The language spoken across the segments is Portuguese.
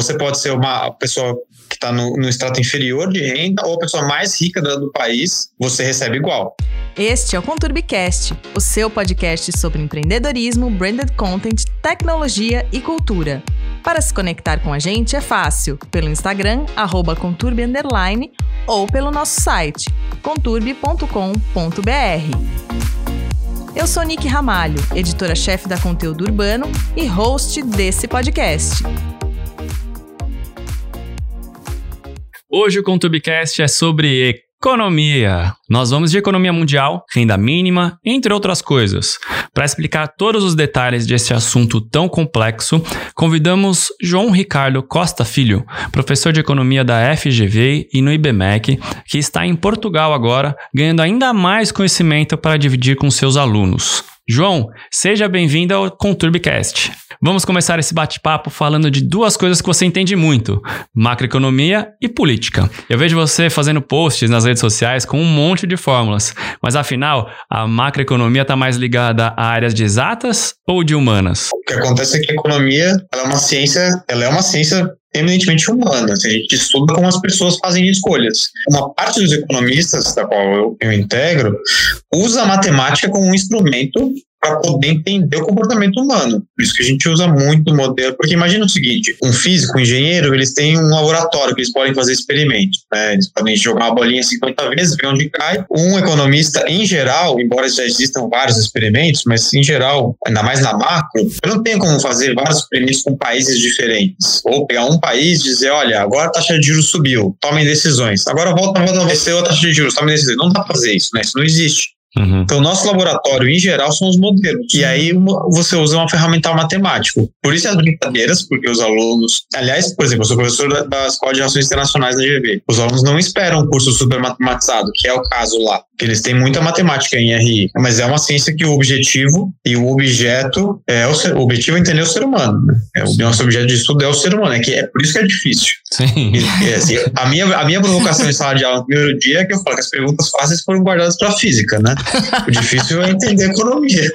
você pode ser uma pessoa que está no, no extrato inferior de renda ou a pessoa mais rica do país, você recebe igual. Este é o Conturbicast, o seu podcast sobre empreendedorismo, branded content, tecnologia e cultura. Para se conectar com a gente é fácil, pelo Instagram, arroba conturbi ou pelo nosso site, conturbi.com.br. Eu sou Nick Ramalho, editora-chefe da Conteúdo Urbano e host desse podcast. Hoje o ContubiCast é sobre economia. Nós vamos de economia mundial, renda mínima, entre outras coisas. Para explicar todos os detalhes desse assunto tão complexo, convidamos João Ricardo Costa Filho, professor de economia da FGV e no IBMEC, que está em Portugal agora, ganhando ainda mais conhecimento para dividir com seus alunos. João, seja bem-vindo ao Conturbicast. Vamos começar esse bate-papo falando de duas coisas que você entende muito: macroeconomia e política. Eu vejo você fazendo posts nas redes sociais com um monte de fórmulas, mas afinal, a macroeconomia está mais ligada a áreas de exatas ou de humanas? O que acontece é que a economia é uma ciência, ela é uma ciência eminentemente humana. A gente estuda como as pessoas fazem escolhas. Uma parte dos economistas, da qual eu, eu integro, usa a matemática como um instrumento para poder entender o comportamento humano. Por isso que a gente usa muito o modelo, porque imagina o seguinte, um físico, um engenheiro, eles têm um laboratório que eles podem fazer experimentos, né? eles podem jogar uma bolinha 50 vezes, ver onde cai. Um economista, em geral, embora já existam vários experimentos, mas em geral, ainda mais na macro, eu não tenho como fazer vários experimentos com países diferentes, ou pegar um país e dizer, olha, agora a taxa de juros subiu, tomem decisões. Agora volta, volta a descer a taxa de juros, tomem decisões. Não dá para fazer isso, né? Isso não existe. Uhum. Então, nosso laboratório, em geral, são os modelos. E aí você usa uma ferramental matemático. Por isso as brincadeiras, porque os alunos. Aliás, por exemplo, eu sou professor da, da Escola de Relações Internacionais da GV. Os alunos não esperam um curso super matematizado, que é o caso lá. Que eles têm muita matemática em RI. Mas é uma ciência que o objetivo e o objeto é o, ser, o objetivo é entender o ser humano. Né? É, o nosso objeto de estudo é o ser humano. É, que é por isso que é difícil. Sim. E, assim, a, minha, a minha provocação em sala de aula no primeiro dia é que eu falo que as perguntas fáceis foram guardadas para física, né? O difícil é entender economia.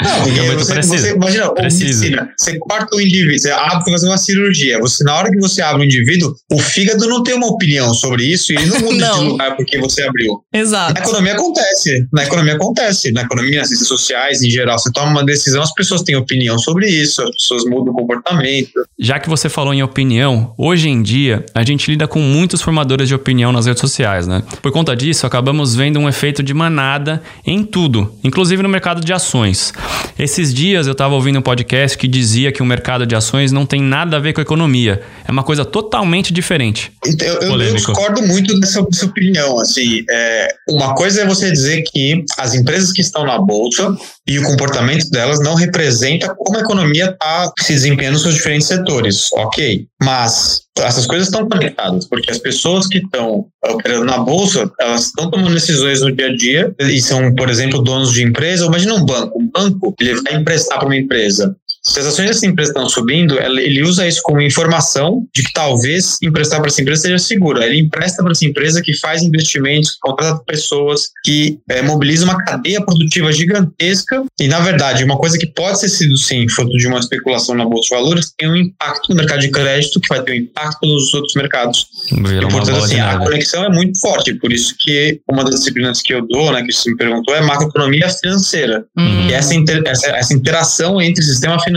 Não, porque é você, você, imagina, medicina, você corta o indivíduo, você abre para fazer uma cirurgia. Você, na hora que você abre o indivíduo, o fígado não tem uma opinião sobre isso e ele não muda não. de lugar porque você abriu. Exato. Na economia acontece. Na economia acontece. Na economia, nas ciências sociais, em geral, você toma uma decisão, as pessoas têm opinião sobre isso, as pessoas mudam o comportamento. Já que você falou em opinião, hoje em dia a gente lida com muitos formadores de opinião nas redes sociais, né? Por conta disso, acabamos vendo um efeito efeito de manada em tudo, inclusive no mercado de ações. Esses dias eu estava ouvindo um podcast que dizia que o mercado de ações não tem nada a ver com a economia. É uma coisa totalmente diferente. Então, eu, eu discordo muito dessa, dessa opinião. Assim, é, uma coisa é você dizer que as empresas que estão na bolsa e o comportamento delas não representa como a economia está se desempenhando nos seus diferentes setores. Ok. Mas essas coisas estão conectadas, porque as pessoas que estão operando na bolsa, elas estão tomando decisões no dia a dia e são, por exemplo, donos de empresa. Imagina um banco. Um banco, ele vai emprestar para uma empresa. Se as ações dessa empresa estão subindo, ele usa isso como informação de que talvez emprestar para essa empresa seja seguro. Ele empresta para essa empresa que faz investimentos, que contrata pessoas, que é, mobiliza uma cadeia produtiva gigantesca. E, na verdade, uma coisa que pode ser sido, sim, fruto de uma especulação na Bolsa de Valores, tem um impacto no mercado de crédito, que vai ter um impacto nos outros mercados. Vira e, portanto, assim, a conexão é muito forte. Por isso que uma das disciplinas que eu dou, né, que você me perguntou, é macroeconomia financeira. Uhum. E essa, inter, essa, essa interação entre sistema financeiro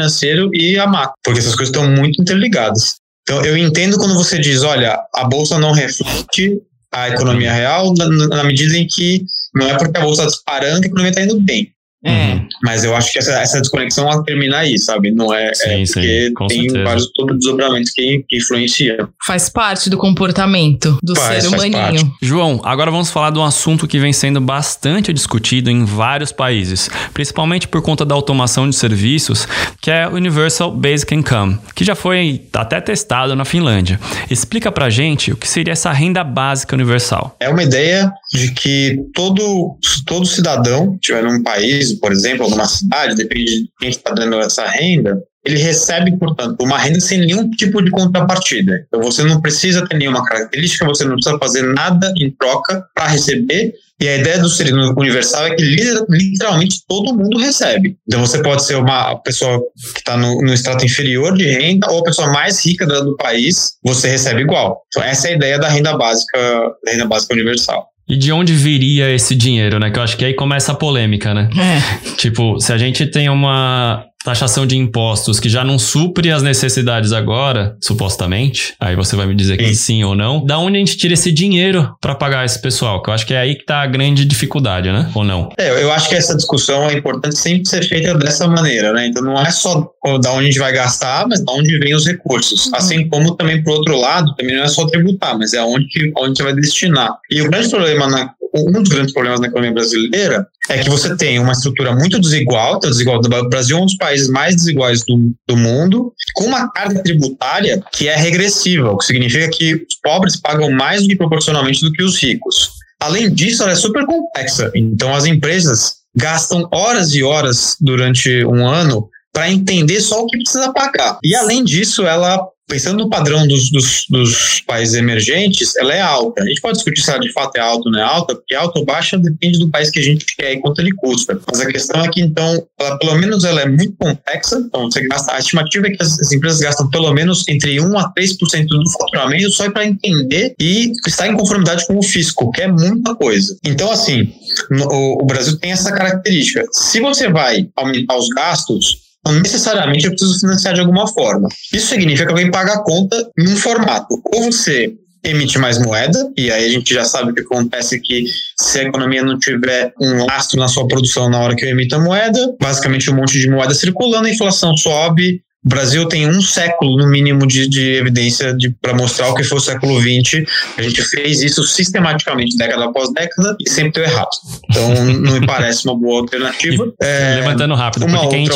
e a macro, porque essas coisas estão muito interligadas. Então, eu entendo quando você diz, olha, a bolsa não reflete a economia real na, na medida em que não é porque a bolsa está disparando que a economia está indo bem. Uhum. Mas eu acho que essa, essa desconexão ela termina aí, sabe? Não é, sim, é porque sim, tem certeza. vários desdobramentos que, que influenciam. Faz parte do comportamento do faz, ser humaninho. João, agora vamos falar de um assunto que vem sendo bastante discutido em vários países, principalmente por conta da automação de serviços, que é Universal Basic Income, que já foi até testado na Finlândia. Explica pra gente o que seria essa renda básica universal. É uma ideia de que todo, todo cidadão que estiver num país por exemplo, ou numa cidade, depende de quem está dando essa renda, ele recebe, portanto, uma renda sem nenhum tipo de contrapartida. Então você não precisa ter nenhuma característica, você não precisa fazer nada em troca para receber. E a ideia do Auxílio Universal é que literalmente todo mundo recebe. Então você pode ser uma pessoa que está no, no extrato inferior de renda ou a pessoa mais rica do, do país, você recebe igual. Então essa é a ideia da renda básica, da renda básica universal. E de onde viria esse dinheiro, né? Que eu acho que aí começa a polêmica, né? É. Tipo, se a gente tem uma taxação de impostos que já não supre as necessidades agora, supostamente, aí você vai me dizer que sim, sim ou não, da onde a gente tira esse dinheiro para pagar esse pessoal? Que eu acho que é aí que tá a grande dificuldade, né? Ou não? É, eu acho que essa discussão é importante sempre ser feita dessa maneira, né? Então não é só da onde a gente vai gastar, mas da onde vem os recursos. Uhum. Assim como também, por outro lado, também não é só tributar, mas é onde, onde você vai destinar. E o grande problema na, um dos grandes problemas na economia brasileira é que você tem uma estrutura muito desigual, tá desigual. O Brasil é um dos países mais desiguais do, do mundo, com uma carga tributária que é regressiva, o que significa que os pobres pagam mais do que proporcionalmente do que os ricos. Além disso, ela é super complexa. Então, as empresas gastam horas e horas durante um ano para entender só o que precisa pagar. E além disso, ela pensando no padrão dos, dos, dos, países emergentes, ela é alta. A gente pode discutir se ela de fato é alta ou não é alta, porque alta ou baixa depende do país que a gente quer e quanto ele custa. Mas a questão é que, então, ela, pelo menos ela é muito complexa. Então, você gasta, a estimativa é que as, as empresas gastam pelo menos entre 1 a 3% do faturamento só para entender e estar em conformidade com o fisco, que é muita coisa. Então, assim, no, o, o Brasil tem essa característica. Se você vai aumentar os gastos, não necessariamente eu preciso financiar de alguma forma. Isso significa que alguém paga a conta num formato. Ou você emite mais moeda, e aí a gente já sabe o que acontece que se a economia não tiver um lastro na sua produção na hora que eu emito a moeda, basicamente um monte de moeda circulando, a inflação sobe, o Brasil tem um século, no mínimo, de, de evidência para mostrar o que foi o século XX. A gente fez isso sistematicamente, década após década, e sempre deu errado. Então, não me parece uma boa alternativa. É, levantando rápido, por que, a gente,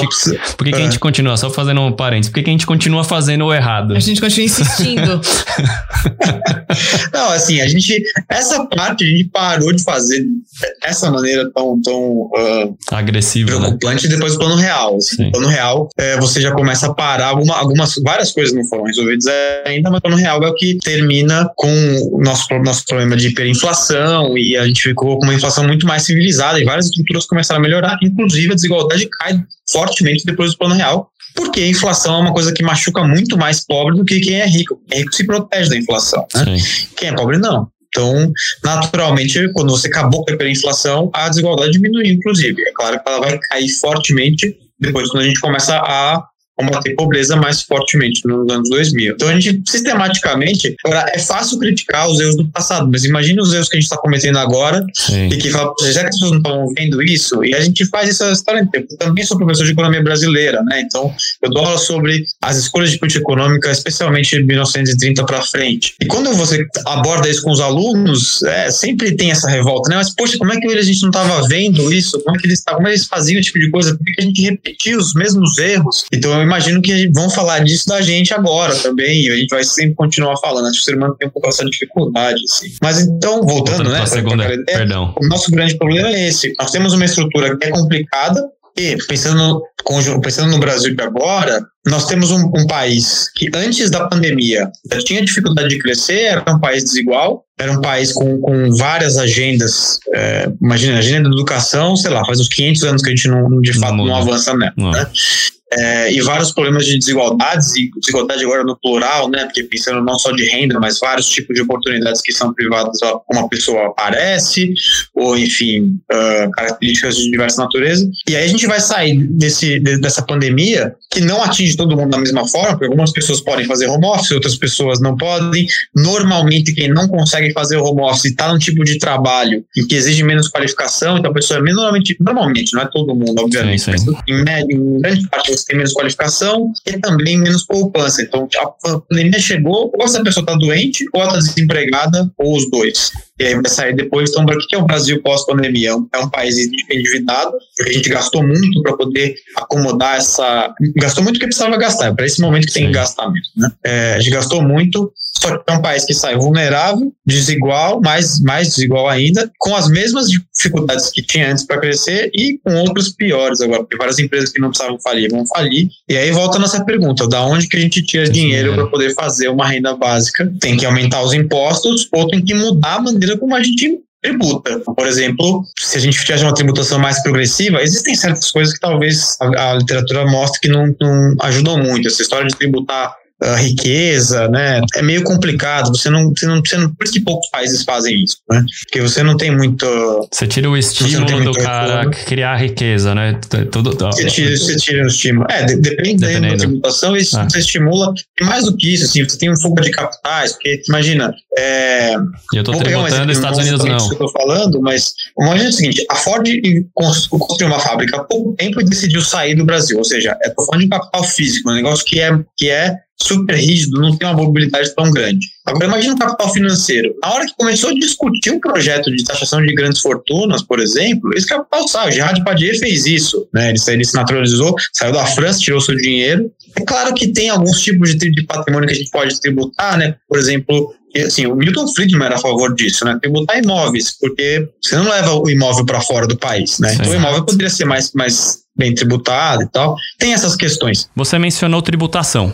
por que, que a gente continua, só fazendo um parênteses, por que, que a gente continua fazendo o errado? A gente continua insistindo. não, assim, a gente, essa parte a gente parou de fazer dessa maneira tão, tão uh, agressiva, né? preocupante né? depois do plano real. Assim, plano real, é, você já começa a parar. Alguma, algumas, várias coisas não foram resolvidas ainda, mas no real é o que termina com o nosso, nosso problema de hiperinflação e a gente ficou com uma inflação muito mais civilizada e várias estruturas começaram a melhorar, inclusive a desigualdade cai fortemente depois do plano real, porque a inflação é uma coisa que machuca muito mais pobre do que quem é rico. Quem é rico se protege da inflação. Né? Quem é pobre, não. Então, naturalmente, quando você acabou com a hiperinflação, a desigualdade diminuiu, inclusive. É claro que ela vai cair fortemente depois quando a gente começa a combater pobreza mais fortemente nos anos 2000. Então a gente sistematicamente, agora é fácil criticar os erros do passado, mas imagine os erros que a gente está cometendo agora Sim. e que fala, já que as pessoas não estão vendo isso, e a gente faz isso a história inteira. Eu também sou professor de economia brasileira, né? Então eu dou aula sobre as escolhas de política econômica, especialmente de 1930 para frente. E quando você aborda isso com os alunos, é, sempre tem essa revolta, né? Mas poxa, como é que a gente não estava vendo isso? Como é que eles, como eles faziam esse tipo de coisa? Por que a gente repetia os mesmos erros? Então imagino que vão falar disso da gente agora também, e a gente vai sempre continuar falando. Acho que o ser humano tem um pouco essa dificuldade, assim. Mas então, voltando, voltando né? Segunda, perdão. O nosso grande problema é esse. Nós temos uma estrutura que é complicada, e pensando, pensando no Brasil de agora, nós temos um, um, país que antes da pandemia já tinha dificuldade de crescer, era um país desigual, era um país com, com várias agendas. É, imagina, a agenda da educação, sei lá, faz uns 500 anos que a gente não, de fato não, não avança nela. Né? É, e vários problemas de desigualdades, e desigualdade agora no plural, né, porque pensando não só de renda, mas vários tipos de oportunidades que são privadas a uma pessoa aparece, ou enfim, uh, características de diversa natureza. E aí a gente vai sair desse, dessa pandemia, que não atinge todo mundo da mesma forma, porque algumas pessoas podem fazer home office, outras pessoas não podem. Normalmente, quem não consegue fazer home office está num tipo de trabalho em que exige menos qualificação, então a pessoa é normalmente, normalmente, não é todo mundo, obviamente, sim, sim. mas em, média, em grande parte você tem menos qualificação e também menos poupança. Então, a pandemia chegou, ou essa pessoa está doente, ou está desempregada, ou os dois. E aí vai sair depois. Então, o que é o Brasil pós-pandemia? É um país endividado, porque a gente gastou muito para poder acomodar essa. Gastou muito que precisava gastar, é para esse momento que tem que gastar mesmo. Né? É, a gente gastou muito só que é um país que sai vulnerável, desigual, mais, mais desigual ainda, com as mesmas dificuldades que tinha antes para crescer e com outros piores agora, porque várias empresas que não precisavam falir vão falir. E aí volta a nossa pergunta: da onde que a gente tira dinheiro para poder fazer uma renda básica? Tem que aumentar os impostos ou tem que mudar a maneira como a gente tributa. Por exemplo, se a gente tivesse uma tributação mais progressiva, existem certas coisas que talvez a, a literatura mostre que não, não ajudam muito. Essa história de tributar a riqueza, né? É meio complicado. Você não, você não, você não, por isso que poucos países fazem isso, né? Porque você não tem muito. Você tira o estímulo do cara retorno. criar riqueza, né? Tudo, você, tira, você tira o estímulo. É, de, depende Dependendo. da tributação, isso ah. você estimula. E mais do que isso, assim, você tem um fuga de capitais, porque imagina. É, eu tô tributando, os Estados Unidos não. Que eu tô falando, mas imagina o seguinte: a Ford construiu uma fábrica há pouco tempo e decidiu sair do Brasil. Ou seja, é tô falando de capital físico, um negócio que é, que é super rígido, não tem uma mobilidade tão grande. Agora, imagina o capital financeiro. Na hora que começou a discutir um projeto de taxação de grandes fortunas, por exemplo, esse capital sai. O Gerard Padier fez isso. Né? Ele, ele se naturalizou, saiu da França, tirou seu dinheiro. É claro que tem alguns tipos de, de patrimônio que a gente pode tributar, né? Por exemplo, assim, o Milton Friedman era a favor disso, né? Tributar imóveis, porque você não leva o imóvel para fora do país, né? Então o imóvel poderia ser mais, mais bem tributado e tal. Tem essas questões. Você mencionou tributação.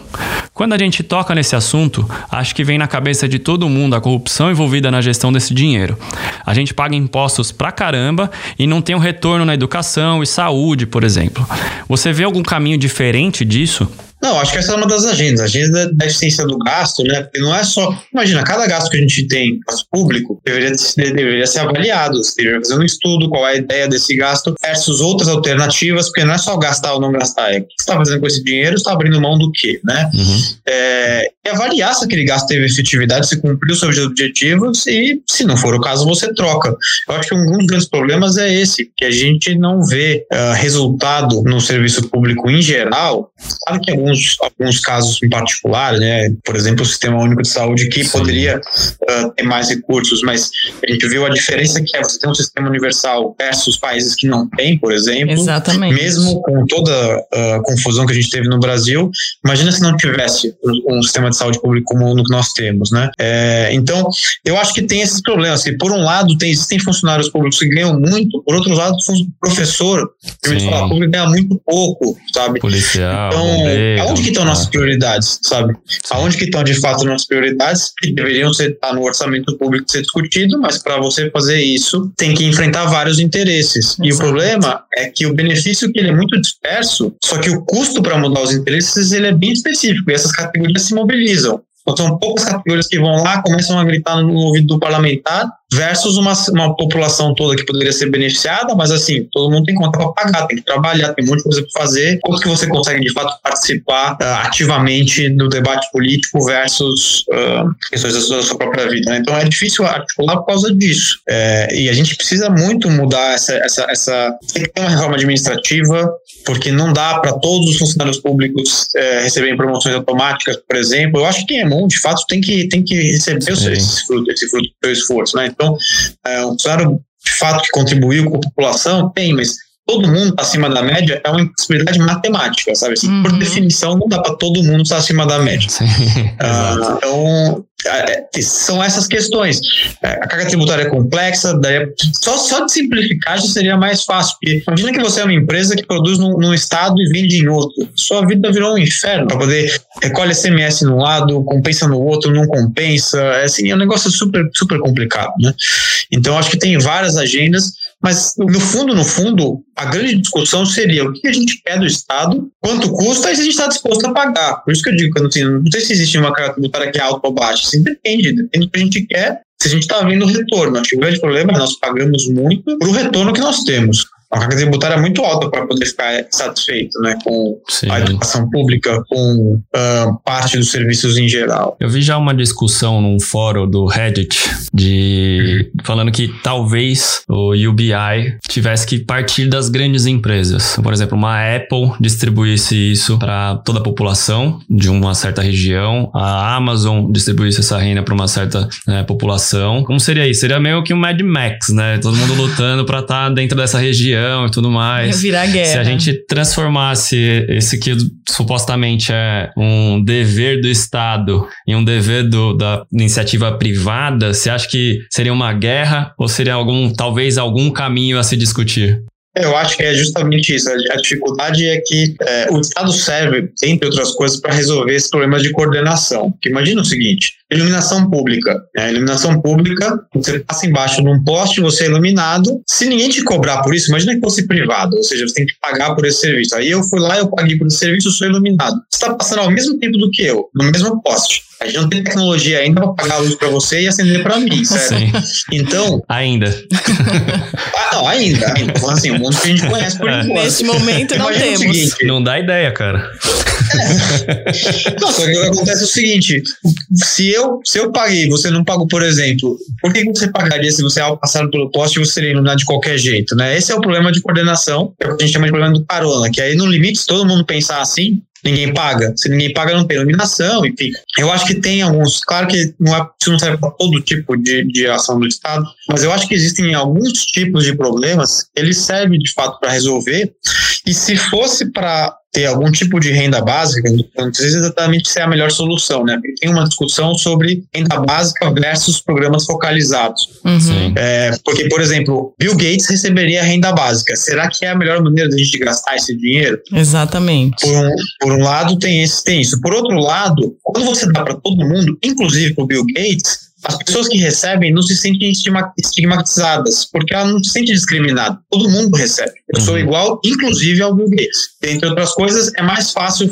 Quando a gente toca nesse assunto, acho que vem na cabeça de todo mundo a corrupção envolvida na gestão desse dinheiro. A gente paga impostos pra caramba e não tem um retorno na educação e saúde, por exemplo. Você vê algum caminho diferente disso? Não, acho que essa é uma das agendas, a agenda da eficiência do gasto, né? Porque não é só. Imagina, cada gasto que a gente tem, gasto público, deveria, deveria ser avaliado. Você deveria fazer um estudo, qual é a ideia desse gasto versus outras alternativas, porque não é só gastar ou não gastar, é o que você está fazendo com esse dinheiro, está abrindo mão do quê, né? Uhum. É, e avaliar se aquele gasto teve efetividade, se cumpriu seus objetivos e, se não for o caso, você troca. Eu acho que um dos grandes problemas é esse, que a gente não vê uh, resultado no serviço público em geral. Claro que alguns alguns, casos em particular, né? Por exemplo, o Sistema Único de Saúde que Sim. poderia uh, ter mais recursos, mas a gente viu a diferença que é você ter um sistema universal versus países que não têm, por exemplo. Exatamente. Mesmo com toda a confusão que a gente teve no Brasil, imagina se não tivesse um sistema de saúde público como o que nós temos, né? É, então, eu acho que tem esses problemas. Que por um lado, tem, existem funcionários públicos que ganham muito, por outro lado, professor, que falar, público ganha muito pouco, sabe? Policial. Então, aonde que estão nossas prioridades, sabe? Aonde que estão de fato nossas prioridades que deveriam ser tá no orçamento público ser discutido, mas para você fazer isso tem que enfrentar vários interesses. Exato. E o problema é que o benefício que ele é muito disperso, só que o custo para mudar os interesses ele é bem específico e essas categorias se mobilizam. Então, são poucas categorias que vão lá, começam a gritar no ouvido do parlamentar, versus uma, uma população toda que poderia ser beneficiada, mas assim, todo mundo tem conta para pagar, tem que trabalhar, tem um monte de coisa para fazer. Como que você consegue, de fato, participar uh, ativamente do debate político versus uh, questões da sua, da sua, própria vida? Né? Então, é difícil articular por causa disso. É, e a gente precisa muito mudar essa, essa, essa... Tem que ter uma reforma administrativa, porque não dá para todos os funcionários públicos é, receberem promoções automáticas, por exemplo. Eu acho que quem é bom, de fato, tem que, tem que receber esse fruto, esse fruto do seu esforço, né? Então, é, um funcionário de fato que contribuiu com a população, tem, mas todo mundo está acima da média é uma impossibilidade matemática, sabe? Assim, uhum. Por definição, não dá para todo mundo estar acima da média. Sim, uh, então, são essas questões. É, a carga tributária é complexa, só, só de simplificar já seria mais fácil. Porque imagina que você é uma empresa que produz num, num estado e vende em outro. Sua vida virou um inferno para poder recolhe SMS num lado, compensa no outro, não compensa. É, assim, é um negócio super, super complicado. Né? Então, acho que tem várias agendas, mas no fundo, no fundo, a grande discussão seria o que a gente quer do Estado, quanto custa e se a gente está disposto a pagar. Por isso que eu digo que assim, não sei se existe uma carga tributária que é alta ou baixa assim, depende, depende do que a gente quer, se a gente está vendo retorno. Acho que o grande problema é que nós pagamos muito para o retorno que nós temos a carga tributária é muito alta para poder ficar satisfeito né, com Sim. a educação pública, com uh, parte dos serviços em geral. Eu vi já uma discussão num fórum do Reddit de uhum. falando que talvez o UBI tivesse que partir das grandes empresas. Por exemplo, uma Apple distribuísse isso para toda a população de uma certa região, a Amazon distribuísse essa renda para uma certa né, população. Como seria isso? Seria meio que um Mad Max, né? Todo mundo lutando para estar tá dentro dessa região religião e tudo mais. Virar guerra. Se a gente transformasse esse que supostamente é um dever do Estado em um dever do, da iniciativa privada, você acha que seria uma guerra ou seria algum, talvez algum caminho a se discutir? Eu acho que é justamente isso. A dificuldade é que é, o Estado serve, entre outras coisas, para resolver esse problema de coordenação. Porque imagina o seguinte: iluminação pública. Né? Iluminação pública, você passa embaixo de um poste, você é iluminado. Se ninguém te cobrar por isso, imagina que fosse privado, ou seja, você tem que pagar por esse serviço. Aí eu fui lá, eu paguei por esse serviço, eu sou iluminado. Você está passando ao mesmo tempo do que eu, no mesmo poste. A gente não tem tecnologia ainda para pagar a luz para você e acender para mim, certo? Sim. Então. Ainda. ah, não, ainda. ainda. Falando assim, o mundo que a gente conhece por é. enquanto. Nesse momento não temos. Seguinte, não dá ideia, cara. É. Não, só que o que acontece é o seguinte: se eu, se eu paguei, você não pagou, por exemplo, por que você pagaria se você, ao passar pelo poste, você seria iluminado de qualquer jeito, né? Esse é o problema de coordenação, é o que a gente chama de problema do carona, que aí no limite, se todo mundo pensar assim, ninguém paga. Se ninguém paga, não tem iluminação, enfim. Eu acho que tem alguns, claro que não, é, isso não serve para todo tipo de, de ação do Estado, mas eu acho que existem alguns tipos de problemas, eles servem de fato para resolver, e se fosse para ter algum tipo de renda básica, não precisa exatamente ser a melhor solução, né? Porque tem uma discussão sobre renda básica versus programas focalizados. Uhum. É, porque, por exemplo, Bill Gates receberia renda básica. Será que é a melhor maneira de a gente gastar esse dinheiro? Exatamente. Por um, por um lado, tem, esse, tem isso. Por outro lado, quando você dá para todo mundo, inclusive para o Bill Gates, as pessoas que recebem não se sentem estigmatizadas, porque ela não se sente discriminada. Todo mundo recebe. Eu uhum. sou igual, inclusive ao Bill Gates. Entre outras coisas, é mais fácil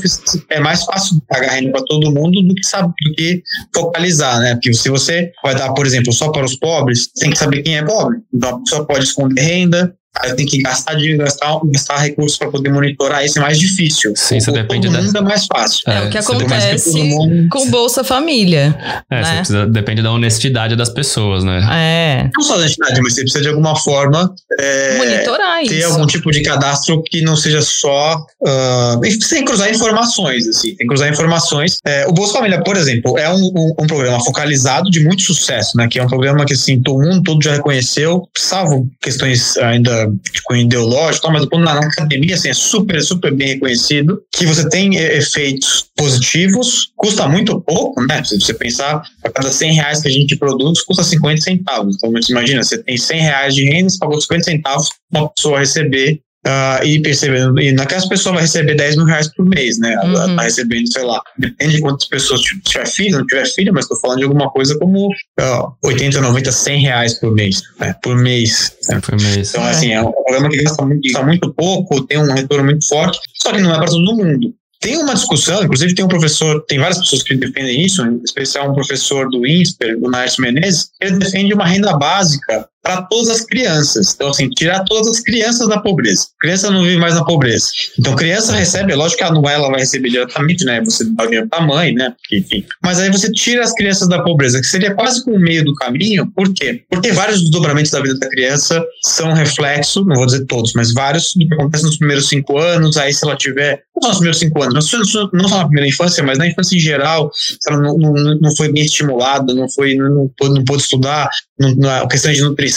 é mais fácil pagar renda para todo mundo do que sabe do que focalizar, né? Porque se você vai dar, por exemplo, só para os pobres, tem que saber quem é pobre. Então a pessoa pode esconder renda, Eu tenho que gastar de gastar, gastar recursos para poder monitorar isso é mais difícil. Sim, isso depende da. é mais fácil. É, é o que acontece mundo... com Bolsa Família. É, né? precisa, depende da honestidade das pessoas, né? É. Não só da honestidade, mas você precisa de alguma forma é, monitorar ter isso. algum tipo de cadastro que não seja só uh, sem cruzar informações, assim, sem cruzar informações. É, o Bolsa Família, por exemplo, é um, um, um, programa focalizado de muito sucesso, né? Que é um programa que assim todo mundo todo já reconheceu, salvo questões ainda de ideológico, mas quando na, academia assim, é super, super bem reconhecido, que você tem efeitos positivos, custa muito pouco, né? Se você pensar, a cada 100 reais que a gente produz, custa 50 centavos. Então, você imagina, você tem 100 reais de renda, você pagou 50 centavos para uma pessoa receber Uh, e percebendo, e naquelas pessoas vai receber 10 mil reais por mês, né? Ela uhum. tá recebendo, sei lá, depende de quantas pessoas tiver filho, não tiver filho, mas estou falando de alguma coisa como uh, 80, 90, 100 reais por mês, né? Por mês. Né? Por mês. Então, assim, é um programa que gasta muito, gasta muito pouco, tem um retorno muito forte, só que não é para todo mundo. Tem uma discussão, inclusive tem um professor, tem várias pessoas que defendem isso, em especial um professor do INSPER, o Naércio Menezes, ele defende uma renda básica para todas as crianças. Então, assim, tirar todas as crianças da pobreza. A criança não vive mais na pobreza. Então, criança recebe, lógico que a não ela vai receber diretamente, né? Você dá o para a mãe, né? Enfim. Mas aí você tira as crianças da pobreza, que seria quase como o meio do caminho. Por quê? Porque vários desdobramentos da vida da criança são reflexo, não vou dizer todos, mas vários do que acontece nos primeiros cinco anos. Aí, se ela tiver, não só nos primeiros cinco anos, não não só na primeira infância, mas na infância em geral, se ela não, não, não foi bem estimulada, não foi, não, não, pôde, não pôde estudar, não, não, questão de nutrição,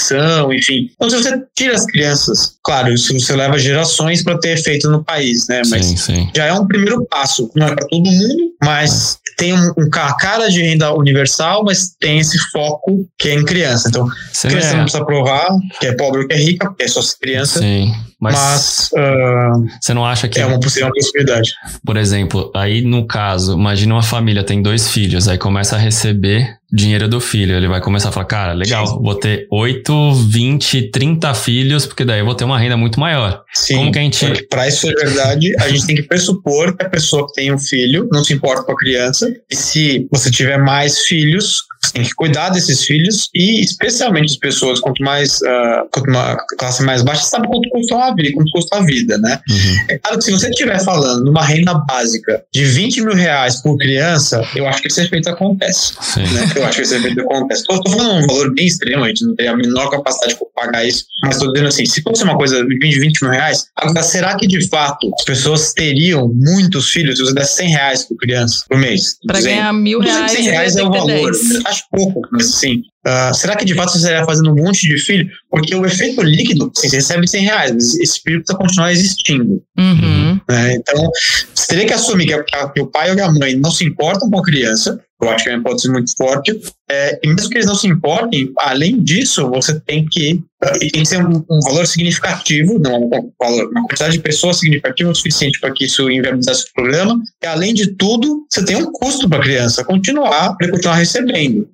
enfim. Então, se você tira as crianças, claro, isso você leva gerações para ter efeito no país, né? Mas sim, sim. já é um primeiro passo. Não é para todo mundo, mas é. tem um, um, cara de renda universal, mas tem esse foco que é em criança. Então, Você criança é. não precisa provar que é pobre ou que é rica, porque é só criança. Sim. Mas, mas uh, você não acha que é uma possível possibilidade? Por exemplo, aí no caso, imagina uma família tem dois filhos, aí começa a receber dinheiro do filho. Ele vai começar a falar, cara, legal, Sim. vou ter 8, 20, 30 filhos, porque daí eu vou ter uma renda muito maior. Sim, Como que a gente... Para isso ser verdade, a gente tem que pressupor que a pessoa que tem um filho não se importa com a criança, e se você tiver mais filhos, você tem que cuidar desses filhos e especialmente as pessoas quanto mais uh, quanto uma classe mais baixa sabe quanto custa uma vida, quanto custa a vida, né? Uhum. É claro que se você estiver falando numa renda básica de 20 mil reais por criança, eu acho que esse efeito acontece. Né? Eu acho que esse efeito acontece. Estou falando um valor bem extremo, a gente não tem a menor capacidade de pagar isso, mas estou dizendo assim, se fosse uma coisa de 20, 20 mil reais, agora será que de fato as pessoas teriam muitos filhos se você der 100 reais por criança por mês? Para ganhar mil reais. 100 reais é o valor acho pouco, mas assim, Uh, será que de fato você estaria fazendo um monte de filho? Porque o efeito líquido, assim, você recebe 100 reais, mas esse filho precisa continuar existindo. Uhum. Né? Então, você teria que assumir que, que, o pai ou a mãe não se importam com a criança, eu acho que é uma hipótese muito forte, é, e mesmo que eles não se importem, além disso, você tem que e tem que ser um, um, valor significativo, um uma quantidade de pessoas significativa o suficiente para que isso inviabilizasse o programa. E além de tudo, você tem um custo para a criança continuar, para continuar recebendo.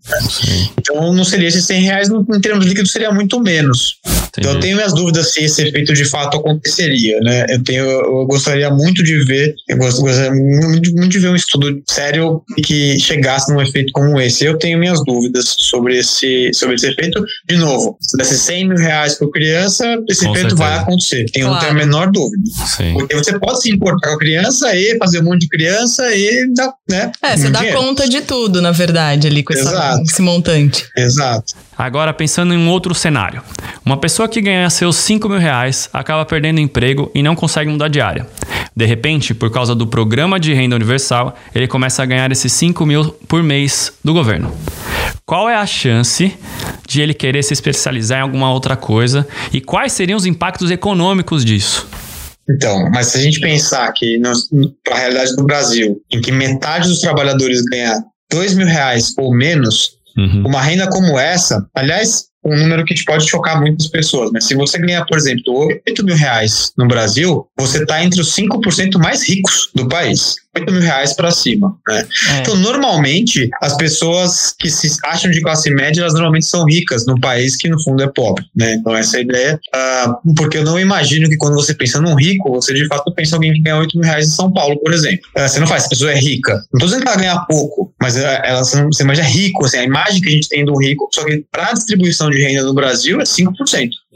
Então não seria esses 100 reais, em termos líquidos, seria muito menos. Entendi. Então eu tenho minhas dúvidas se esse efeito de fato aconteceria. Né? Eu, tenho, eu gostaria muito de ver, eu gostaria muito, muito de ver um estudo sério que chegasse num efeito como esse. Eu tenho minhas dúvidas sobre esse, sobre esse efeito. De novo, se desse 100 mil reais por criança, esse com evento certeza. vai acontecer. Tem, claro. Não tenho a menor dúvida. Sim. Porque você pode se importar com a criança e fazer um monte de criança e dá, né? É, você dá dinheiro. conta de tudo, na verdade, ali com essa, esse montante. Exato. Agora, pensando em um outro cenário. Uma pessoa que ganha seus 5 mil reais acaba perdendo emprego e não consegue mudar de área. De repente, por causa do programa de renda universal, ele começa a ganhar esses 5 mil por mês do governo. Qual é a chance de ele querer se especializar em alguma outra coisa e quais seriam os impactos econômicos disso? Então, mas se a gente pensar que para a realidade do Brasil, em que metade dos trabalhadores ganha dois mil reais ou menos, uhum. uma renda como essa, aliás, um número que pode chocar muitas pessoas, mas se você ganhar, por exemplo, 8 mil reais no Brasil, você está entre os 5% mais ricos do país. 8 mil reais para cima. Né? É. Então, normalmente, as pessoas que se acham de classe média, elas normalmente são ricas num país que, no fundo, é pobre. Né? Então, essa é a ideia. Uh, porque eu não imagino que quando você pensa num rico, você de fato pensa em alguém que ganha 8 mil reais em São Paulo, por exemplo. Uh, você não faz, essa pessoa é rica. Não estou dizendo que ela ganha pouco, mas ela, ela, você imagina rico, assim, a imagem que a gente tem do rico, só que para a distribuição de renda no Brasil é 5%.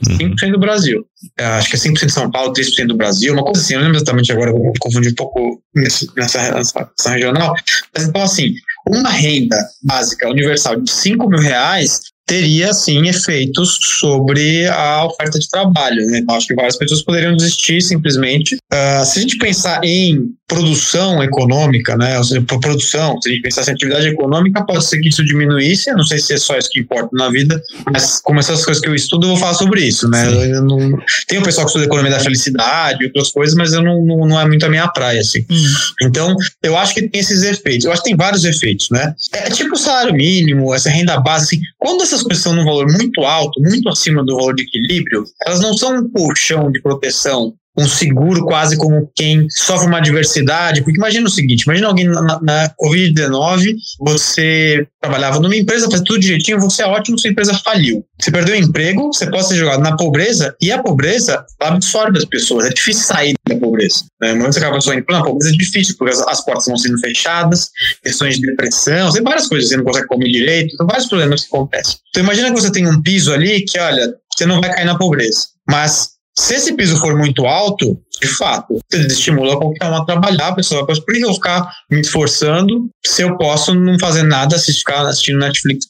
5% do Brasil. É, acho que é 5% de São Paulo, 3% do Brasil, uma coisa assim, eu não lembro exatamente agora, vou confundir um pouco nessa, nessa regional. Mas então, assim, uma renda básica universal de 5 mil reais teria sim efeitos sobre a oferta de trabalho. Né? Então, acho que várias pessoas poderiam desistir simplesmente. Uh, se a gente pensar em produção econômica, né? Ou seja, produção, se a gente pensar em atividade econômica, pode ser que isso diminuísse. Eu não sei se é só isso que importa na vida, mas como essas coisas que eu estudo, eu vou falar sobre isso, né? Não, tem o pessoal que estuda economia da felicidade e outras coisas, mas eu não, não, não é muito a minha praia, assim. Hum. Então, eu acho que tem esses efeitos. Eu acho que tem vários efeitos, né? É tipo o salário mínimo, essa renda base, assim. Quando essas coisas estão num valor muito alto, muito acima do valor de equilíbrio, elas não são um colchão de proteção um seguro quase como quem sofre uma adversidade. Porque imagina o seguinte: imagina alguém na, na Covid-19, você trabalhava numa empresa, fazia tudo direitinho, você é ótimo, sua empresa faliu. Você perdeu o emprego, você pode ser jogado na pobreza, e a pobreza absorve as pessoas. É difícil sair da pobreza. Né? Mas você acaba sonhando, na pobreza é difícil, porque as, as, portas vão sendo fechadas, questões de depressão, tem várias coisas, você não consegue comer direito, então vários problemas que acontecem. Então imagina que você tem um piso ali que, olha, você não vai cair na pobreza. Mas se esse piso for muito alto, de fato, você desestimula qualquer um a trabalhar, a pessoa vai, por que eu ficar me esforçando se eu posso não fazer nada, assistir, ficar assistindo Netflix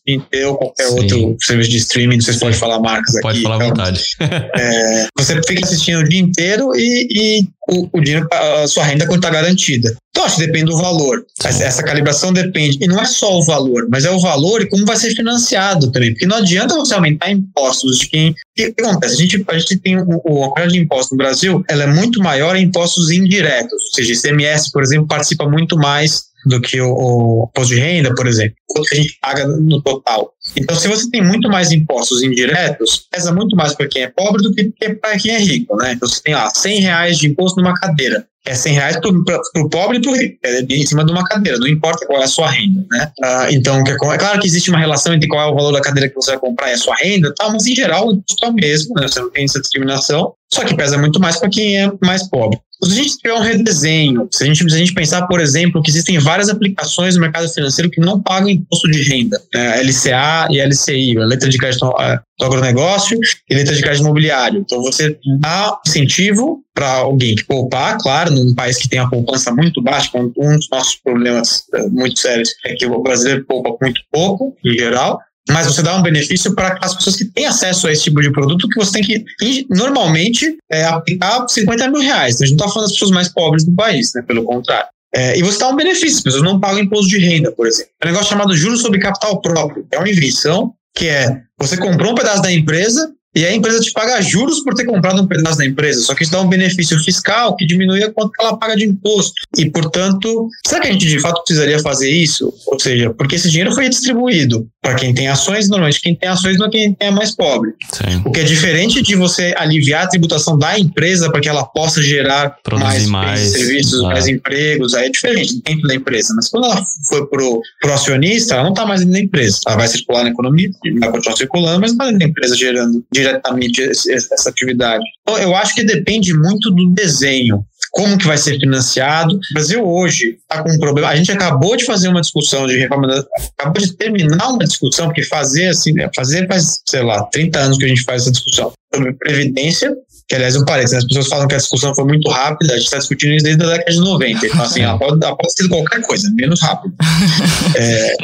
ou qualquer Sim. outro serviço de streaming, não sei se pode falar marcas pode aqui. Pode falar à então, vontade. É, você fica assistindo o dia inteiro e, e o, o dinheiro, a sua renda está garantida. Então, acho que depende do valor. Essa, essa, calibração depende. E não é só o valor, mas é o valor e como vai ser financiado também. Porque não adianta você aumentar impostos de quem. O que acontece? A gente, a gente tem o, a quantidade de impostos no Brasil, ela é muito maior em impostos indiretos. Ou seja, ICMS, por exemplo, participa muito mais do que o, o imposto de renda, por exemplo, quanto que a gente paga no total. Então, se você tem muito mais impostos indiretos, pesa muito mais para quem é pobre do que para quem é rico, né? Então, você tem lá 100 reais de imposto numa cadeira. É 100 reais para o pobre e para o rico, é em cima de uma cadeira, não importa qual é a sua renda, né? Ah, então, é, é claro que existe uma relação entre qual é o valor da cadeira que você vai comprar e a sua renda, tal, mas em geral o imposto é o mesmo, né? Você não tem essa discriminação, só que pesa muito mais para quem é mais pobre. Se a gente tiver um redesenho, se a gente, se a gente pensar, por exemplo, que existem várias aplicações no mercado financeiro que não pagam imposto de renda, né? LCA e LCI, a letra de crédito do agronegócio e letra de crédito imobiliário. Então você dá incentivo para alguém que poupar, claro, num país que tem a poupança muito baixa, um dos nossos problemas eh, muito sérios é que o brasileiro poupa muito pouco, em geral, mas você dá um benefício para as pessoas que têm acesso a esse tipo de produto que você tem que, normalmente, é, aplicar 50 mil reais. A gente não está falando das pessoas mais pobres do país, né? pelo contrário. É, e você dá um benefício, as pessoas não pagam imposto de renda, por exemplo. É um negócio chamado juros sobre capital próprio. É uma invenção que é você comprou um pedaço da empresa e a empresa te paga juros por ter comprado um pedaço da empresa. Só que isso dá um benefício fiscal que diminui a quanto ela paga de imposto. E, portanto, será que a gente de fato precisaria fazer isso? Ou seja, porque esse dinheiro foi distribuído para quem tem ações, normalmente quem tem ações não é quem é mais pobre. Sim. O que é diferente de você aliviar a tributação da empresa para que ela possa gerar mais, mais serviços, mais empregos, aí é diferente dentro da empresa. Mas quando ela foi pro, pro acionista, ela não está mais dentro da empresa. Ela vai circular na economia, vai continuar circulando, mas não está dentro da empresa gerando diretamente essa atividade. Então, eu acho que depende muito do desenho como que vai ser financiado. O Brasil hoje está com um problema. A gente acabou de fazer uma discussão de reforma, da, acabou de terminar uma discussão, porque fazer assim, fazer faz, sei lá, 30 anos que a gente faz essa discussão sobre previdência, que aliás um parênteses, as pessoas falam que a discussão foi muito rápida, a gente está discutindo isso desde a década de 90. Então, assim, ela pode, ela pode ser qualquer coisa, menos rápido. é,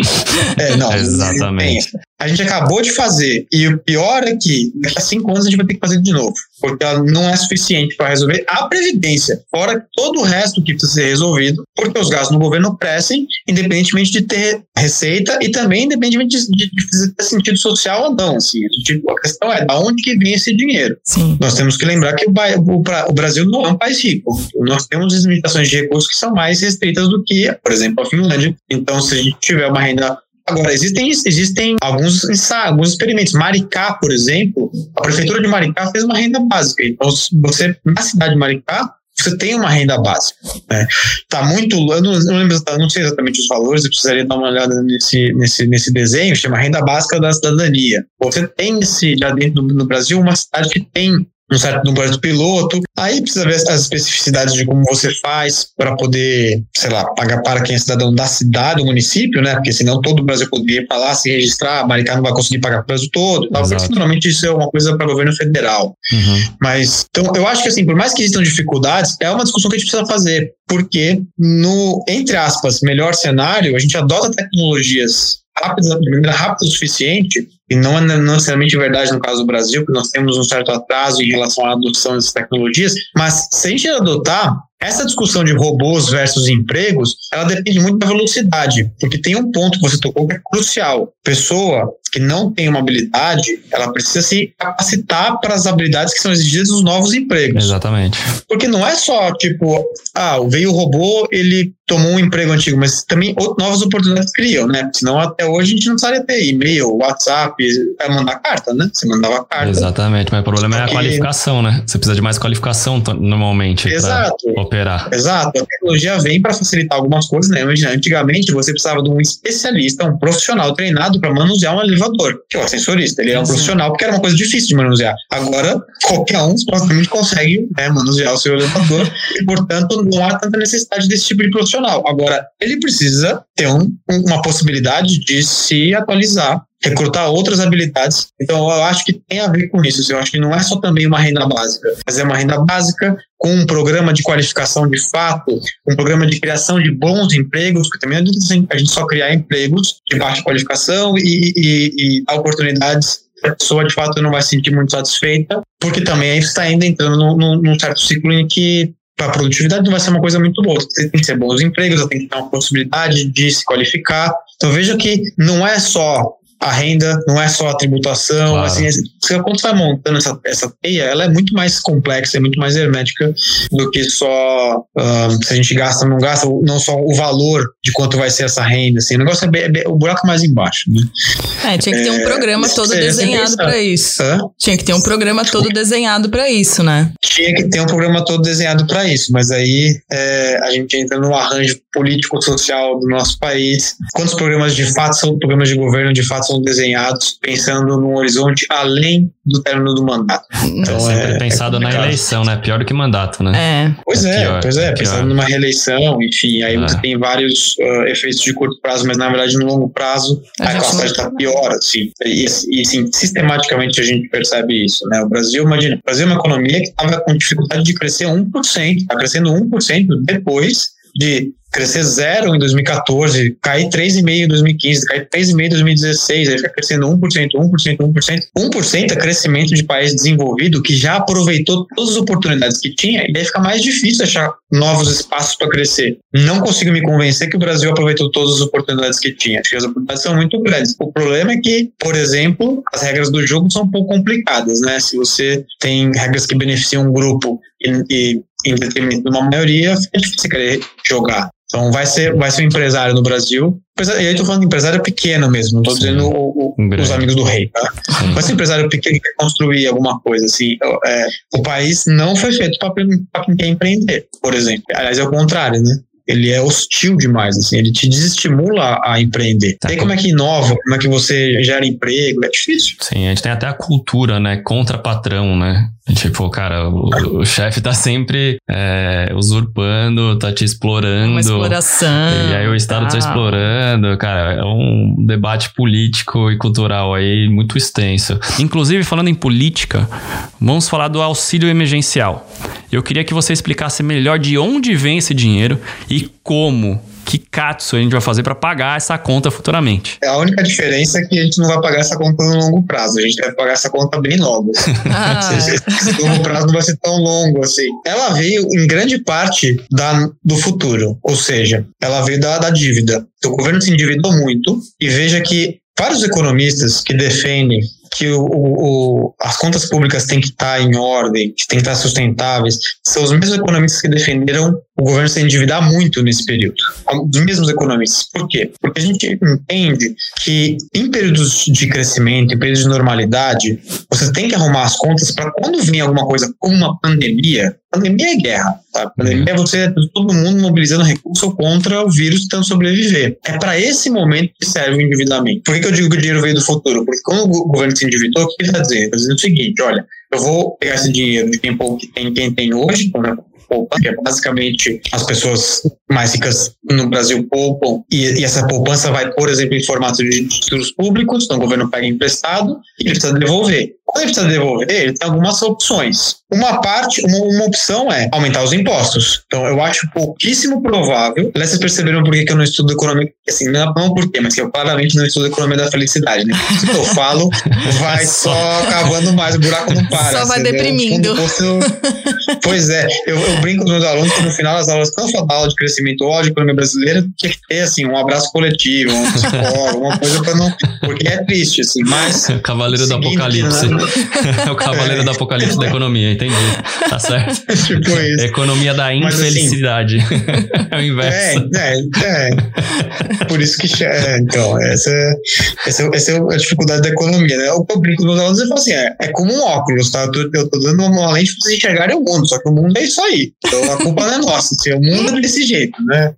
é, não, Exatamente. A gente acabou de fazer, e o pior é que daqui a cinco anos a gente vai ter que fazer de novo, porque ela não é suficiente para resolver a Previdência, fora todo o resto que precisa ser resolvido, porque os gastos no governo crescem, independentemente de ter receita e também independentemente de, de, de ter sentido social ou não. Assim. A questão é, da onde que vem esse dinheiro? Sim. Nós temos que lembrar que o, o, o, Brasil não é um país rico. Nós temos limitações de recursos que são mais restritas do que, por exemplo, a Finlândia. Então, se a gente tiver uma renda Agora, existem, existem alguns, alguns experimentos. Maricá, por exemplo, a prefeitura de Maricá fez uma renda básica. Então, você, na cidade de Maricá, você tem uma renda básica. Né? Tá muito. Eu não, não, lembro, não sei exatamente os valores, eu precisaria dar uma olhada nesse, nesse, nesse desenho, chama Renda Básica da Cidadania. Você tem esse, já dentro do, no Brasil uma cidade que tem um certo número de piloto. Aí precisa ver as especificidades de como você faz para poder, sei lá, pagar para quem é cidadão da cidade, do município, né? Porque senão todo o Brasil poderia ir para lá se registrar, Maricá não vai conseguir pagar para o Brasil todo. Tal, porque normalmente isso é uma coisa para o governo federal. Uhum. Mas, então, eu acho que assim, por mais que existam dificuldades, é uma discussão que a gente precisa fazer. Porque no, entre aspas, melhor cenário, a gente adota tecnologias rápidas, de maneira rápida o suficiente e não é necessariamente verdade no caso do Brasil, porque nós temos um certo atraso em relação à adoção dessas tecnologias, mas se a gente adotar, essa discussão de robôs versus empregos, ela depende muito da velocidade, porque tem um ponto que você tocou que é crucial. Pessoa que não tem uma habilidade, ela precisa se capacitar para as habilidades que são exigidas nos novos empregos. Exatamente. Porque não é só, tipo, ah, veio o robô, ele tomou um emprego antigo, mas também novas oportunidades criam, né? Senão até hoje a gente não precisaria ter e-mail, WhatsApp, é mandar carta, né? Você mandava carta. Exatamente, mas o problema é a qualificação, né? Você precisa de mais qualificação normalmente para operar. Exato. A tecnologia vem para facilitar algumas coisas, né? Imagina, antigamente você precisava de um especialista, um profissional treinado para manusear um elevador, que é o ascensorista. Ele era um profissional porque era uma coisa difícil de manusear. Agora, qualquer um supostamente consegue né, manusear o seu elevador e, portanto, não há tanta necessidade desse tipo de profissional. Agora, ele precisa ter um, uma possibilidade de se atualizar recrutar outras habilidades. Então, eu acho que tem a ver com isso. Eu acho que não é só também uma renda básica, mas é uma renda básica com um programa de qualificação de fato, um programa de criação de bons empregos, porque também a gente só criar empregos de baixa qualificação e, e, e dar oportunidades a pessoa de fato não vai se sentir muito satisfeita, porque também aí está ainda entrando num, num certo ciclo em que para a produtividade não vai ser uma coisa muito boa. Tem que ser bons empregos, tem que ter uma possibilidade de se qualificar. Então veja que não é só a renda não é só a tributação, claro. assim, quando você vai montando essa, essa teia, ela é muito mais complexa, é muito mais hermética do que só uh, se a gente gasta ou não gasta, não só o valor de quanto vai ser essa renda, assim, o negócio é, bem, é bem, o buraco mais embaixo, né? É, tinha que ter um é, programa todo desenhado para isso. Hã? Tinha que ter um programa todo desenhado para isso, né? Tinha que ter um programa todo desenhado para isso, mas aí é, a gente entra no arranjo político-social do nosso país. Quantos programas de fato são programas de governo de fato são desenhados pensando num horizonte além do término do mandato. Então, é sempre é, pensado é na eleição, né? Pior do que mandato, né? É. Pois é, é pior, pois é, pensando numa reeleição, enfim, aí você tem vários uh, efeitos de curto prazo, mas na verdade no longo prazo a, a classe está pior, assim. E, e assim, sistematicamente a gente percebe isso, né? O Brasil, imagina, o Brasil é uma economia que estava com dificuldade de crescer 1%, está crescendo 1% depois de crescer zero em 2014, cair 3,5% em 2015, cair 3,5% em 2016, aí fica crescendo 1%, 1%, 1%. 1% é crescimento de país desenvolvido que já aproveitou todas as oportunidades que tinha e aí fica mais difícil achar novos espaços para crescer. Não consigo me convencer que o Brasil aproveitou todas as oportunidades que tinha. Acho que as oportunidades são muito grandes. O problema é que, por exemplo, as regras do jogo são um pouco complicadas, né? Se você tem regras que beneficiam um grupo e, e em detrimento de uma maioria, é difícil querer jogar. Então vai ser, vai ser um empresário no Brasil. E aí estou falando de empresário pequeno mesmo, não estou dizendo o, o, os amigos do rei, tá? Vai ser um empresário pequeno que quer construir alguma coisa, assim. É, o país não foi feito para quem quer empreender, por exemplo. Aliás, é o contrário, né? Ele é hostil demais, assim, ele te desestimula a empreender. Tá. E como é que inova, como é que você gera emprego, é difícil. Sim, a gente tem até a cultura, né, contra patrão, né, Tipo, cara, o, o chefe tá sempre é, usurpando, tá te explorando. Uma exploração. E aí o Estado tá ah. tá explorando. Cara, é um debate político e cultural aí muito extenso. Inclusive, falando em política, vamos falar do auxílio emergencial. Eu queria que você explicasse melhor de onde vem esse dinheiro e como que katsu a gente vai fazer para pagar essa conta futuramente. A única diferença é que a gente não vai pagar essa conta no longo prazo, a gente vai pagar essa conta bem logo. Ah. Esse longo prazo não vai ser tão longo assim. Ela veio em grande parte da, do futuro, ou seja, ela veio da, da dívida. O governo se endividou muito e veja que vários economistas que defendem que o, o, as contas públicas têm que estar em ordem, que têm que estar sustentáveis, são os mesmos economistas que defenderam o governo se endividar muito nesse período. Os mesmos economistas. Por quê? Porque a gente entende que em períodos de crescimento, em períodos de normalidade, você tem que arrumar as contas para quando vem alguma coisa como uma pandemia, pandemia é guerra. Tá? Pandemia é você, todo mundo mobilizando recurso contra o vírus tentando sobreviver. É para esse momento que serve o endividamento. Por que, que, eu digo que o dinheiro veio do futuro? Porque quando o governo se endividou, o que ele está dizendo? Está dizendo o seguinte: olha, eu vou pegar esse dinheiro de quem, tem, quem tem hoje, então, poupança, que é basicamente as pessoas mais ricas no Brasil poupam, e, e, essa poupança vai, por exemplo, em formato de títulos públicos, então o governo pega emprestado e ele precisa devolver. Quando ele precisa devolver, ele tem algumas opções. Uma parte, uma, uma opção é aumentar os impostos. Então, eu acho pouquíssimo provável. Aliás, vocês perceberam por que eu não estudo economia? Assim, não, não por quê, mas que eu claramente não estudo economia da felicidade, né? O que eu falo vai só cavando mais, o buraco não para. Só vai deprimindo. Posto, pois é, eu, eu, brinco com os meus alunos que no final das aulas, eu falo da aula de crescimento ou de economia brasileira, tinha que ter, assim, um abraço coletivo, um psicólogo, alguma coisa para não. Porque é triste, assim, mas. Cavaleiro do Apocalipse. Né? é o cavaleiro é. do apocalipse da economia, entendi. Tá certo. tipo isso. Economia da assim, infelicidade. Assim, é o inverso. É, é, é. Por isso que. É, então, essa, essa, essa é a dificuldade da economia, né? O público dos alunos fala assim: é, é como um óculos, tá? Eu tô, eu tô dando uma lente pra vocês enxergarem o mundo, só que o mundo é isso aí. Então a culpa não é nossa, assim, o mundo é desse jeito, né?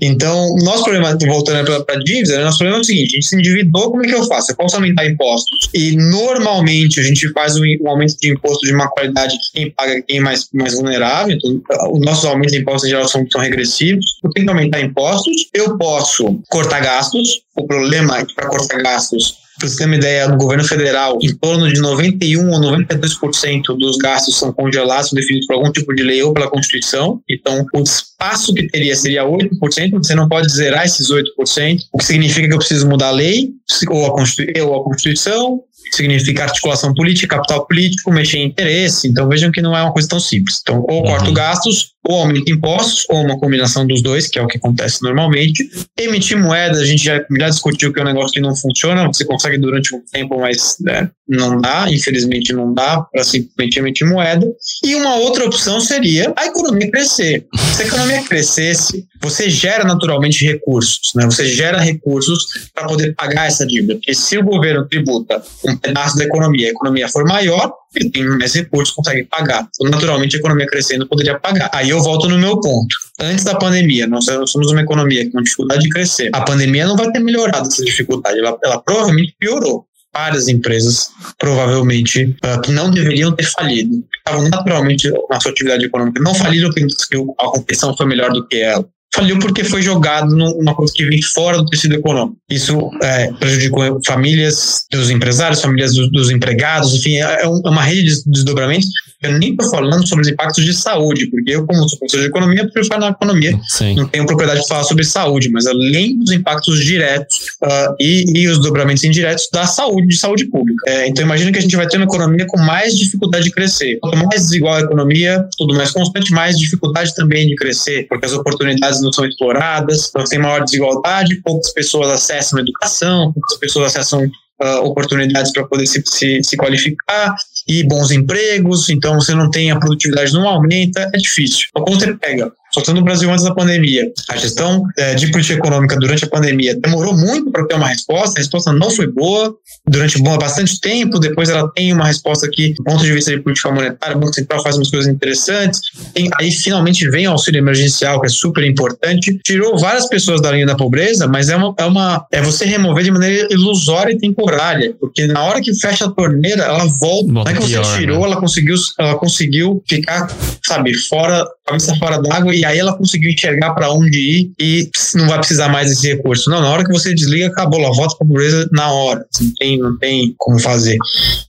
Então, nosso problema, voltando pra, pra dívida, né, nosso problema é o seguinte: a gente se endividou, como é que eu faço? Eu posso aumentar impostos. E normalmente a gente faz um, um, aumento de imposto de uma qualidade que quem paga quem é mais, mais vulnerável. Então, os nossos aumentos de impostos em geral são, são regressivos. Eu tenho que aumentar impostos. Eu posso cortar gastos. O problema é que para cortar gastos para você ter uma ideia, no governo federal, em torno de 91 ou 92% dos gastos são congelados, são definidos por algum tipo de lei ou pela Constituição. Então, o espaço que teria seria 8%, você não pode zerar esses 8%, o que significa que eu preciso mudar a lei ou a Constituição, significa articulação política, capital político, mexer em interesse. Então vejam que não é uma coisa tão simples. Então, ou corto uhum. gastos, ou aumenta impostos, ou uma combinação dos dois, que é o que acontece normalmente. Emitir moeda, a gente já, já discutiu que é um negócio que não funciona, você consegue durante um tempo, mas né, não dá, infelizmente não dá para simplesmente emitir moeda. E uma outra opção seria a economia crescer. Se a economia crescesse, você gera naturalmente recursos, né? Você gera recursos para poder pagar essa dívida. Porque se o governo tributa um pedaço da economia, a economia for maior, ele tem mais recursos, consegue pagar. Então, naturalmente, a economia crescendo poderia pagar. Aí eu volto no meu ponto. Antes da pandemia, nós somos uma economia com dificuldade de crescer. A pandemia não vai ter melhorado essa dificuldade, ela, ela provavelmente piorou várias empresas, provavelmente, uh, que não deveriam ter falido. Estavam naturalmente na sua atividade econômica. Não faliram porque a competição foi melhor do que ela faliu porque foi jogado numa coisa que vem fora do tecido econômico. Isso é, prejudicou famílias dos empresários, famílias dos, dos empregados, enfim, é, é, é uma rede de desdobramentos Eu nem estou falando sobre os impactos de saúde, porque eu, como sou professor de economia, prefiro falar na economia. Sim. Não tenho propriedade de falar sobre saúde, mas além dos impactos diretos uh, e, e, os dobramentos indiretos da saúde, de saúde pública. É, então, imagina que a gente vai ter uma economia com mais dificuldade de crescer. Quanto mais desigual a economia, tudo mais constante, mais dificuldade também de crescer, porque as oportunidades não são exploradas, então tem maior desigualdade, poucas pessoas acessam a educação, poucas pessoas acessam uh, oportunidades para poder se, se, se, qualificar e bons empregos, então você não tem a produtividade não aumenta, é difícil. Então, quando você pega Soltando no Brasil antes da pandemia. A gestão é, de política econômica durante a pandemia demorou muito para ter uma resposta, a resposta não foi boa durante bastante tempo, depois ela tem uma resposta que, do ponto de vista de política monetária, o Banco Central faz umas coisas interessantes, tem, aí finalmente vem o auxílio emergencial, que é super importante, tirou várias pessoas da linha da pobreza, mas é, uma, é, uma, é você remover de maneira ilusória e temporária, porque na hora que fecha a torneira, ela volta. Não é que você tirou, né? ela, conseguiu, ela conseguiu ficar, sabe, fora, cabeça fora d'água e aí ela conseguiu enxergar para onde ir e não vai precisar mais desse recurso. Não, na hora que você desliga, acabou, ela volta para a pobreza na hora. Não tem, não tem como fazer.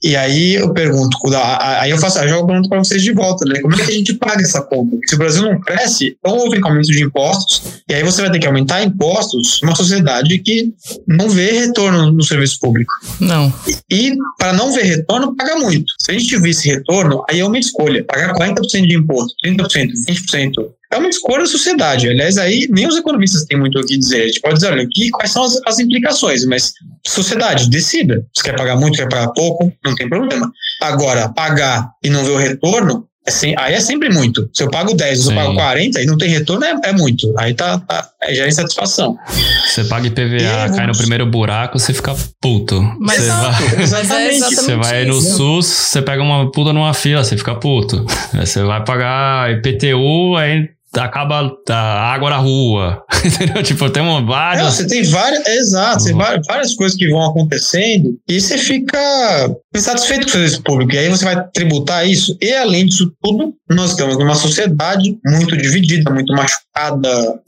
E aí eu pergunto, aí eu faço, eu jogo pergunta para vocês de volta, né? Como é que a gente paga essa conta? Se o Brasil não cresce, então houve aumento de impostos, e aí você vai ter que aumentar impostos numa sociedade que não vê retorno no serviço público. Não. E, e para não ver retorno, paga muito. Se a gente visse retorno, aí é uma escolha. Pagar 40% de imposto, 30%, 20%, é uma escolha da sociedade. Aliás, aí nem os economistas têm muito o que dizer. A gente pode dizer, olha, aqui, quais são as, as implicações, mas sociedade, decida. Se quer pagar muito, quer pagar pouco, não tem problema. Agora, pagar e não ver o retorno, é sem, aí é sempre muito. Se eu pago 10, se eu pago 40 e não tem retorno, é, é muito. Aí tá, tá já é insatisfação. Você paga IPVA, e cai no primeiro buraco, você fica puto. Mas, você vai, exatamente. Você vai no SUS, você pega uma puta numa fila, você fica puto. Você vai pagar IPTU, aí acaba a água na rua. Entendeu? Tipo, tem uma várias. Não, você tem várias. Exato, uhum. várias, várias coisas que vão acontecendo e você fica insatisfeito com o serviço público. E aí você vai tributar isso. E além disso tudo, nós estamos numa sociedade muito dividida, muito machucada.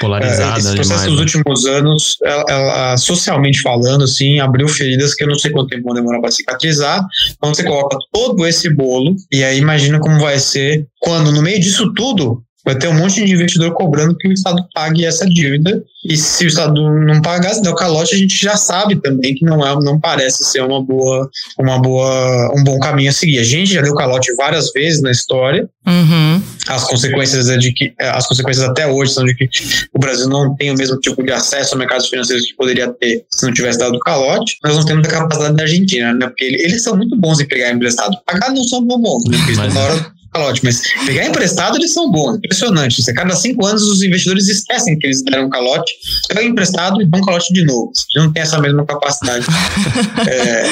Polarizada. É, esse processo demais, dos né? últimos anos, ela, ela, socialmente falando, assim, abriu feridas que eu não sei quanto tempo vão demorar para cicatrizar. Então você coloca todo esse bolo e aí imagina como vai ser quando, no meio disso tudo, vai ter um monte de investidor cobrando que o Estado pague essa dívida. E se o Estado não pagar, se der o calote, a gente já sabe também que não é, não parece ser uma boa, uma boa, um bom caminho a seguir. A gente já deu calote várias vezes na história. Uhum. As consequências é de que as consequências até hoje são de que o Brasil não tem o mesmo tipo de acesso a mercados financeiros que poderia ter se não tivesse dado calote. Nós não temos a capacidade da Argentina, né? Porque eles são muito bons em pegar emprestado. Pagar não são bons, né? Porque Mas... na hora calote, mas pegar emprestado eles são bons, impressionante. Cada cinco anos os investidores esquecem que eles deram um calote, pegam emprestado e dão um calote de novo. Eles não tem essa mesma capacidade. é,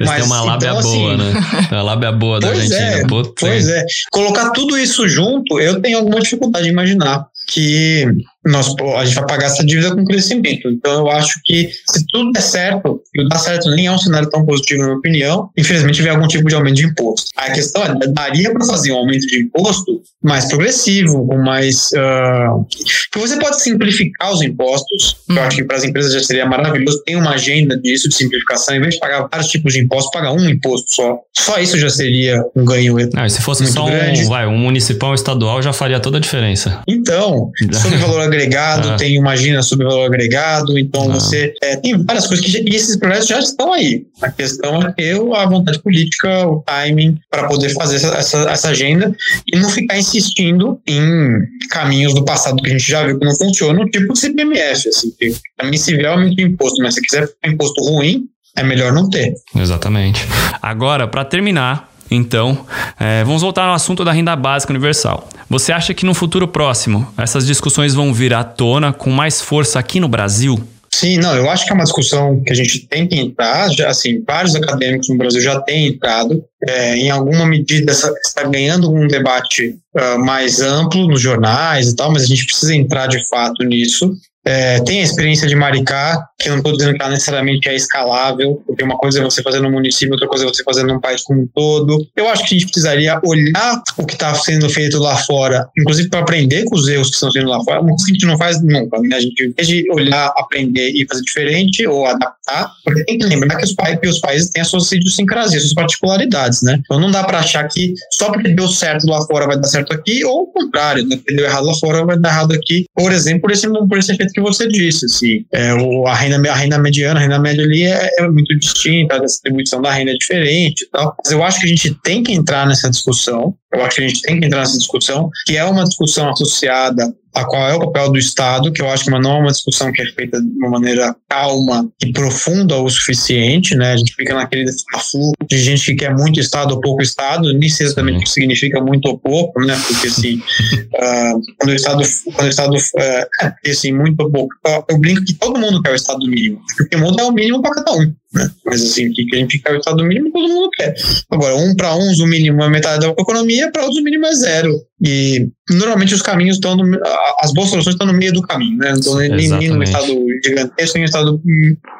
mas tem uma lábia então, boa, assim, né? Uma lábia boa da Argentina. É, pois é. Colocar tudo isso junto, eu tenho alguma dificuldade de imaginar que nós, a gente vai pagar essa dívida com crescimento. Então, eu acho que se tudo der certo, e o dar certo nem é um cenário tão positivo, na minha opinião, infelizmente vem algum tipo de aumento de imposto. A questão é, daria para fazer um aumento de imposto mais progressivo, com mais. Uh, que você pode simplificar os impostos, eu acho que para as empresas já seria maravilhoso, tem uma agenda disso, de simplificação, em vez de pagar vários tipos de impostos, pagar um imposto só. Só isso já seria um ganho. Não, se fosse só um, vai, um municipal estadual, já faria toda a diferença. Então, sobre valor agregado, ah. tem uma agenda sobre valor agregado, então ah. você é, tem várias coisas que e esses projetos já estão aí. A questão é ter a vontade política, o timing para poder fazer essa, essa, essa, agenda e não ficar insistindo em caminhos do passado que a gente já viu que não funcionam, tipo CPMF, assim, que também se vê aumento de imposto, mas se quiser imposto ruim, é melhor não ter. Exatamente. Agora, para terminar, então, é, vamos voltar ao assunto da renda básica universal. Você acha que no futuro próximo essas discussões vão vir à tona com mais força aqui no Brasil? Sim, não, eu acho que é uma discussão que a gente tem que entrar, já, assim, vários acadêmicos no Brasil já têm entrado, é, em alguma medida está ganhando um debate uh, mais amplo nos jornais e tal, mas a gente precisa entrar de fato nisso. É, tem a experiência de Maricá, que eu não estou dizendo que ela necessariamente é escalável, porque uma coisa é você fazer no município, outra coisa é você fazer num país como um todo. Eu acho que a gente precisaria olhar o que está sendo feito lá fora, inclusive para aprender com os erros que estão sendo lá fora, uma coisa que a gente não faz nunca, né? A gente, em vez de olhar, aprender e fazer diferente ou adaptar, porque tem que lembrar que os, pa os países têm as suas idiosincrasias, suas particularidades, né? Então não dá para achar que só porque deu certo lá fora vai dar certo aqui, ou o contrário, né? Porque deu errado lá fora vai dar errado aqui, por exemplo, por esse, por esse efeito que você disse, assim, é, o, a, renda, a renda mediana, a renda média ali é, é muito distinta, a distribuição da renda é diferente e tal, mas eu acho que a gente tem que entrar nessa discussão, eu acho que a gente tem que entrar nessa discussão, que é uma discussão associada a qual é o papel do Estado, que eu acho que não é uma discussão que é feita de uma maneira calma e profunda o suficiente, né? A gente fica naquele fluxo de gente que quer muito Estado ou pouco Estado, nem sei exatamente o que significa muito ou pouco, né? Porque assim, uh, quando o Estado, quando o Estado uh, é, assim, muito ou pouco, eu brinco que todo mundo quer o Estado mínimo, porque o mundo é o mínimo para cada um. Né? Mas assim, que a gente quer o Estado mínimo, todo mundo quer. Agora, um para uns, o mínimo é metade da economia, para outros, o mínimo é zero. E normalmente os caminhos estão, no, as boas soluções estão no meio do caminho, né? Não estão nem, nem no estado gigantesco, nem no estado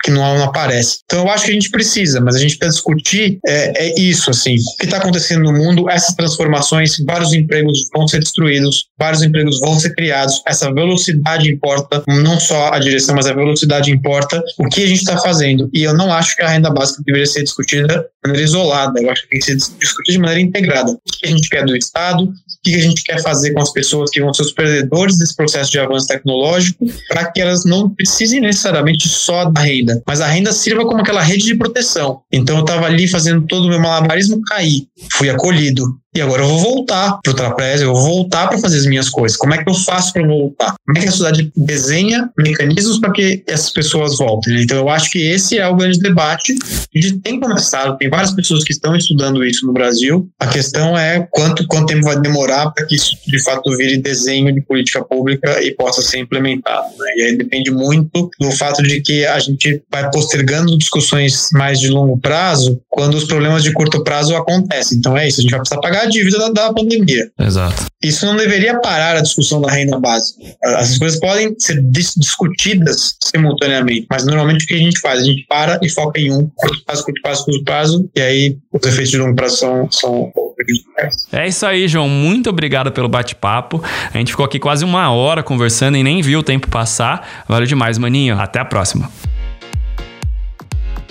que não, não, aparece. Então eu acho que a gente precisa, mas a gente precisa discutir é, é isso, assim, o que está acontecendo no mundo, essas transformações, vários empregos vão ser destruídos, vários empregos vão ser criados, essa velocidade importa, não só a direção, mas a velocidade importa, o que a gente está fazendo. E eu não acho que a renda básica deveria ser discutida de maneira isolada, eu acho que tem que ser discutida de maneira integrada. O que a gente quer do Estado, o que a gente quer fazer com as pessoas que vão ser os perdedores desse processo de avanço tecnológico, para que elas não precisem necessariamente só da renda, mas a renda sirva como aquela rede de proteção. Então eu estava ali fazendo todo o meu malabarismo cair, fui acolhido. E agora eu vou voltar para o trapézio, eu vou voltar para fazer as minhas coisas. Como é que eu faço para voltar? Como é que a sociedade desenha mecanismos para que essas pessoas voltem? Então eu acho que esse é o grande debate. A gente tem começado, tem várias pessoas que estão estudando isso no Brasil. A questão é quanto, quanto tempo vai demorar para que isso de fato vire desenho de política pública e possa ser implementado. Né? E aí depende muito do fato de que a gente vai postergando discussões mais de longo prazo quando os problemas de curto prazo acontecem. Então é isso, a gente vai precisar pagar a dívida da, da pandemia. Exato. Isso não deveria parar a discussão da renda básica. As coisas podem ser dis discutidas simultaneamente, mas normalmente o que a gente faz? A gente para e foca em um, curto prazo, curto prazo, curto prazo, e aí os efeitos de longo prazo são, são é isso aí, João. Muito obrigado pelo bate-papo. A gente ficou aqui quase uma hora conversando e nem viu o tempo passar. Valeu demais, maninho. Até a próxima.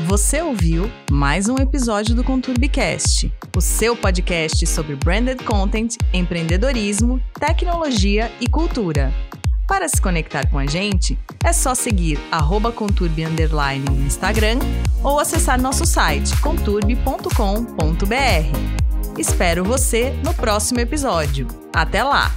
Você ouviu mais um episódio do ConturbiCast, o seu podcast sobre branded content, empreendedorismo, tecnologia e cultura. Para se conectar com a gente, é só seguir Conturbi no Instagram ou acessar nosso site conturbi.com.br. Espero você no próximo episódio. Até lá!